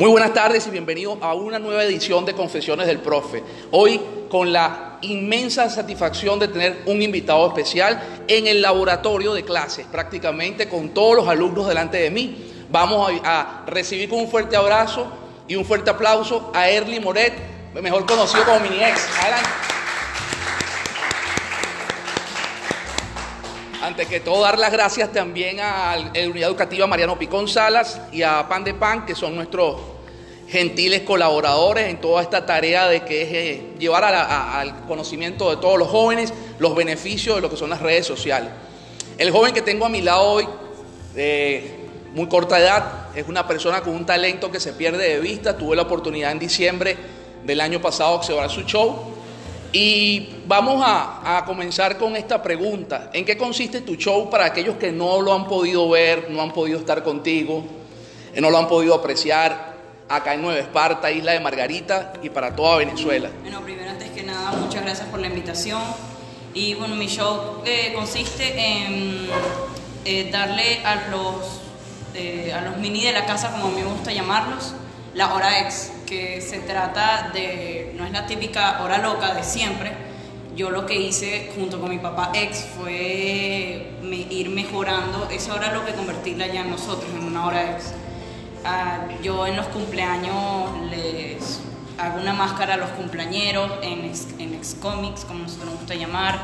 Muy buenas tardes y bienvenidos a una nueva edición de Confesiones del Profe. Hoy con la inmensa satisfacción de tener un invitado especial en el laboratorio de clases, prácticamente con todos los alumnos delante de mí. Vamos a, recibir con un fuerte abrazo y un fuerte aplauso a Erly Moret, mejor conocido como Mini Ex. Adelante. Antes que todo, dar las gracias también a la Unidad Educativa Mariano Picón Salas y a Pan de Pan, que son nuestros gentiles colaboradores en toda esta tarea de que es eh, llevar al conocimiento de todos los jóvenes los beneficios de lo que son las redes sociales. El joven que tengo a mi lado hoy, de muy corta edad, es una persona con un talento que se pierde de vista. Tuve la oportunidad en diciembre del año pasado de observar su show y vamos a, comenzar con esta pregunta. ¿En qué consiste tu show para aquellos que no lo han podido ver, no han podido estar contigo, eh, no lo han podido apreciar acá en Nueva Esparta, Isla de Margarita y para toda Venezuela? Bueno, primero antes que nada, muchas gracias por la invitación. Y bueno, mi show eh, consiste en eh, darle a los, a los mini de la casa, como a mí me gusta llamarlos, la hora ex, que se trata de, no es la típica hora loca de siempre. Yo lo que hice junto con mi papá ex fue ir mejorando esa hora loca y convertirla ya en nosotros, en una hora ex. Ah, yo en los cumpleaños les hago una máscara a los cumpleañeros en, en ex comics, como nosotros nos gusta llamar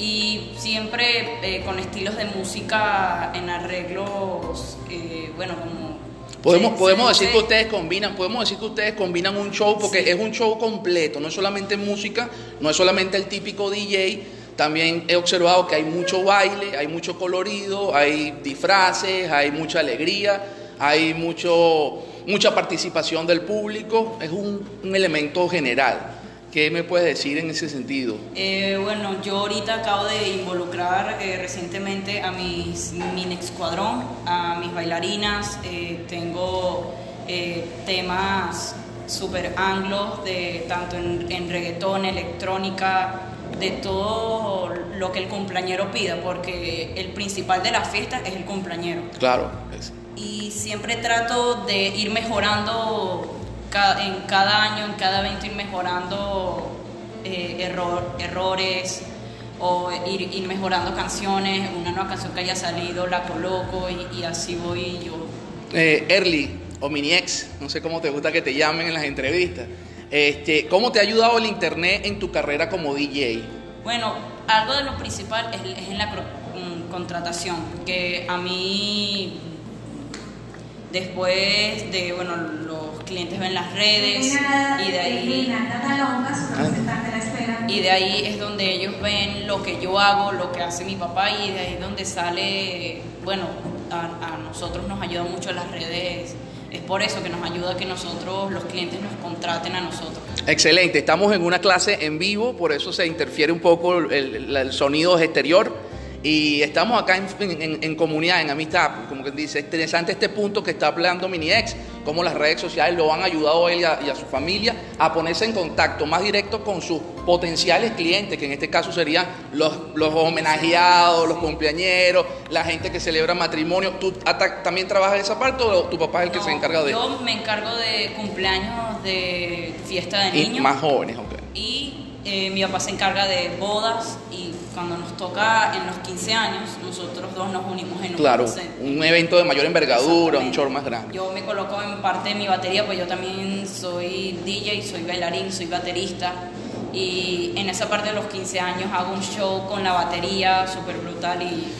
y siempre eh, con estilos de música en arreglos, eh, bueno, como Podemos, podemos decir que ustedes combinan, podemos decir que ustedes combinan un show porque es un show completo, no es solamente música, no es solamente el típico DJ, también he observado que hay mucho baile, hay mucho colorido, hay disfraces, hay mucha alegría, hay mucho, mucha participación del público, es un, un elemento general. ¿Qué me puedes decir en ese sentido? Eh, bueno, yo ahorita acabo de involucrar eh, recientemente a mis, mi escuadrón, a mis bailarinas. Eh, tengo temas super anglos, de, tanto en, en, reggaetón, electrónica, de todo lo que el cumpleañero pida, porque el principal de la fiesta es el cumpleañero. Claro. Y siempre trato de ir mejorando en cada año, en cada evento ir mejorando eh, error, errores o ir, mejorando canciones, una nueva canción que haya salido la coloco y, así voy yo. Eh, Early o Mini Ex, no sé cómo te gusta que te llamen en las entrevistas. Este, ¿Cómo te ha ayudado el Internet en tu carrera como DJ? Bueno, algo de lo principal es, es en la mm, contratación, que a mí después de, bueno, clientes ven las redes y de ahí y de ahí es donde ellos ven lo que yo hago, lo que hace mi papá y de ahí es donde sale, bueno, a, nosotros nos ayuda mucho las redes. Es por eso que nos ayuda que nosotros, los clientes, nos contraten a nosotros. Excelente, estamos en una clase en vivo, por eso se interfiere un poco el, el sonido exterior y estamos acá en, comunidad, en amistad, como que dice, interesante este punto que está hablando Mini Ex, cómo las redes sociales lo han ayudado a él y a, su familia a ponerse en contacto más directo con sus potenciales clientes, que en este caso serían los, los homenajeados, los cumpleañeros, la gente que celebra matrimonio. ¿Tú también trabajas en esa parte o tu papá es el que se encarga de eso? Yo me encargo de cumpleaños, de fiesta de niños. Y más jóvenes, ok. Y eh, mi papá se encarga de bodas y cuando nos toca en los 15 años, nosotros dos nos unimos en un Claro, un evento de mayor envergadura, un show más grande. Yo me coloco en parte de mi batería, pues yo también soy DJ, soy bailarín, soy baterista. Y en esa parte de los 15 años hago un show con la batería súper brutal y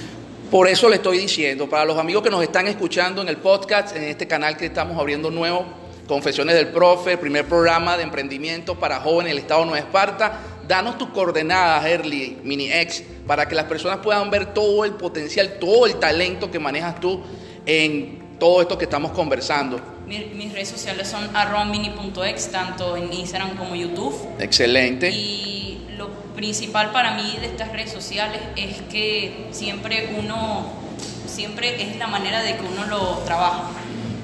por eso le estoy diciendo, para los amigos que nos están escuchando en el podcast, en este canal que estamos abriendo nuevo, Confesiones del Profe, el primer programa de emprendimiento para jóvenes del Estado de Nueva Esparta. Danos tus coordenadas, Early, Mini X, para que las personas puedan ver todo el potencial, todo el talento que manejas tú en todo esto que estamos conversando. Mis, redes sociales son arromini.ex, tanto en Instagram como YouTube. Excelente. Y lo principal para mí de estas redes sociales es que siempre uno, siempre es la manera de que uno lo trabaja.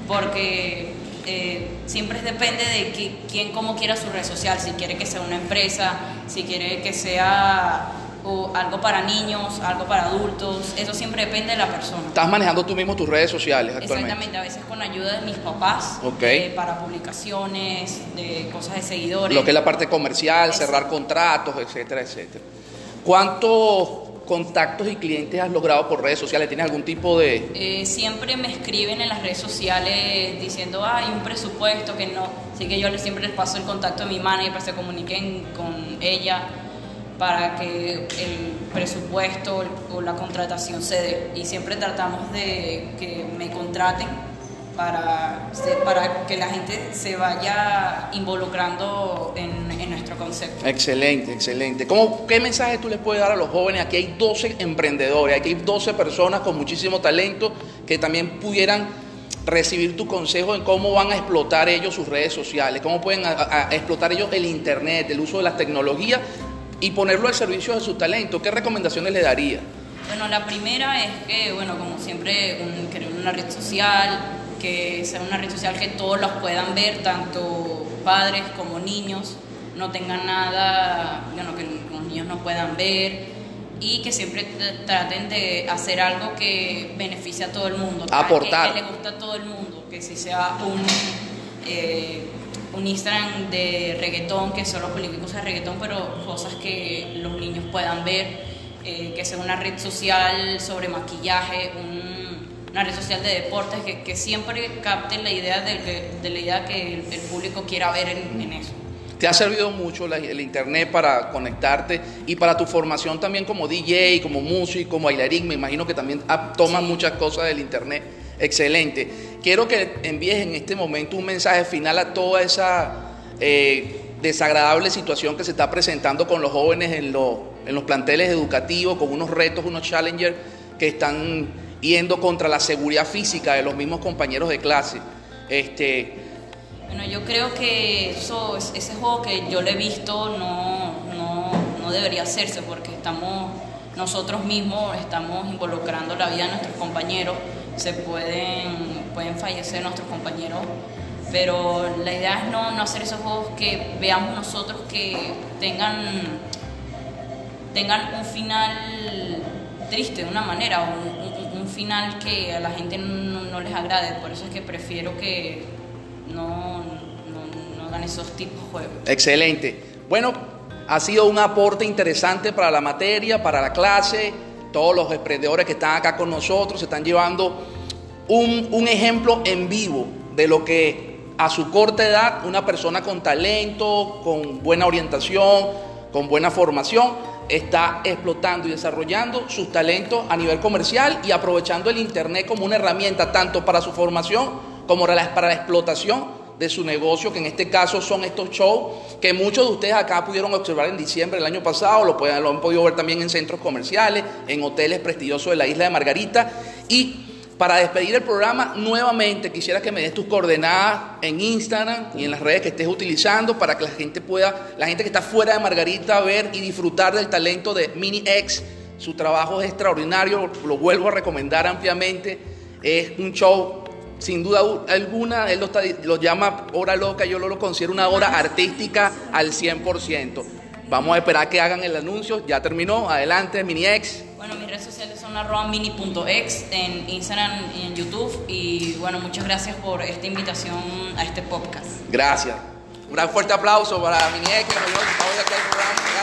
Porque eh, siempre depende de quién cómo quiera su red social, si quiere que sea una empresa, si quiere que sea o algo para niños, algo para adultos, eso siempre depende de la persona. ¿Estás manejando tú mismo tus redes sociales actualmente? Exactamente, a veces con ayuda de mis papás, eh, para publicaciones, de cosas de seguidores. Lo que es la parte comercial, cerrar contratos, etcétera, etcétera. ¿Cuántos contactos y clientes has logrado por redes sociales? ¿Tienes algún tipo de...? Eh, siempre me escriben en las redes sociales diciendo, ah, hay un presupuesto que no. Así que yo siempre les paso el contacto de mi manager para que se comuniquen con ella para que el presupuesto o la contratación se dé. Y siempre tratamos de que me contraten para, para que la gente se vaya involucrando en, concepto. Excelente, excelente. ¿Cómo, ¿Qué mensaje tú les puedes dar a los jóvenes? Aquí hay 12 emprendedores, aquí hay 12 personas con muchísimo talento que también pudieran recibir tu consejo en cómo van a explotar ellos sus redes sociales, cómo pueden a- a- a explotar ellos el Internet, el uso de las tecnologías y ponerlo al servicio de su talento. ¿Qué recomendaciones le daría? Bueno, la primera es que, bueno, como siempre, un, crear una red social, que sea una red social que todos los puedan ver, tanto padres como niños, no tengan nada, bueno, que los niños no puedan ver y que siempre tr- traten de hacer algo que beneficie a todo el mundo, que- Aportar. que, que le gusta a todo el mundo, que si sea un... eh, un Instagram de reggaetón, que solo publique cosas de reggaetón, pero cosas que los niños puedan ver, eh, que sea una red social sobre maquillaje, un- una red social de deportes, que, que siempre capte la idea de, de la idea que el, el público quiera ver en, en eso. ¿Te ha servido mucho la- el internet para conectarte y para tu formación también como DJ, como músico, como bailarín? Me imagino que también tomas muchas cosas del internet. Excelente. Quiero que envíes en este momento un mensaje final a toda esa eh, desagradable situación que se está presentando con los jóvenes en, los- en los planteles educativos, con unos retos, unos challengers que están yendo contra la seguridad física de los mismos compañeros de clase. Este, Bueno, yo creo que eso, es- ese juego que yo le he visto no, no, no debería hacerse porque estamos, nosotros mismos estamos involucrando la vida de nuestros compañeros, se pueden, pueden fallecer nuestros compañeros, pero la idea es no, no hacer esos juegos que veamos nosotros que tengan, tengan un final triste de una manera, un, final que a la gente no les agrade, por eso es que prefiero que no, no, no hagan esos tipos de juegos. Excelente. Bueno, ha sido un aporte interesante para la materia, para la clase. Todos los emprendedores que están acá con nosotros se están llevando un, un ejemplo en vivo de lo que a su corta edad una persona con talento, con buena orientación, con buena formación, está explotando y desarrollando sus talentos a nivel comercial y aprovechando el Internet como una herramienta tanto para su formación como para la, explotación de su negocio, que en este caso son estos shows que muchos de ustedes acá pudieron observar en diciembre del año pasado, lo, pueden, lo han podido ver también en centros comerciales, en hoteles prestigiosos de la isla de Margarita. Y para despedir el programa, nuevamente quisiera que me des tus coordenadas en Instagram y en las redes que estés utilizando para que la gente pueda, la gente que está fuera de Margarita, ver y disfrutar del talento de Mini X. Su trabajo es extraordinario, lo vuelvo a recomendar ampliamente. Es un show sin duda alguna, él lo, está- lo llama hora loca, yo lo, lo considero una hora artística al 100%. Vamos a esperar que hagan el anuncio, ya terminó, adelante, Mini X. Bueno, mis redes sociales son arroba mini.ex en Instagram y en YouTube. Y bueno, muchas gracias por esta invitación a este podcast. Gracias. Un gran fuerte aplauso para Mini X que nos dio al programa.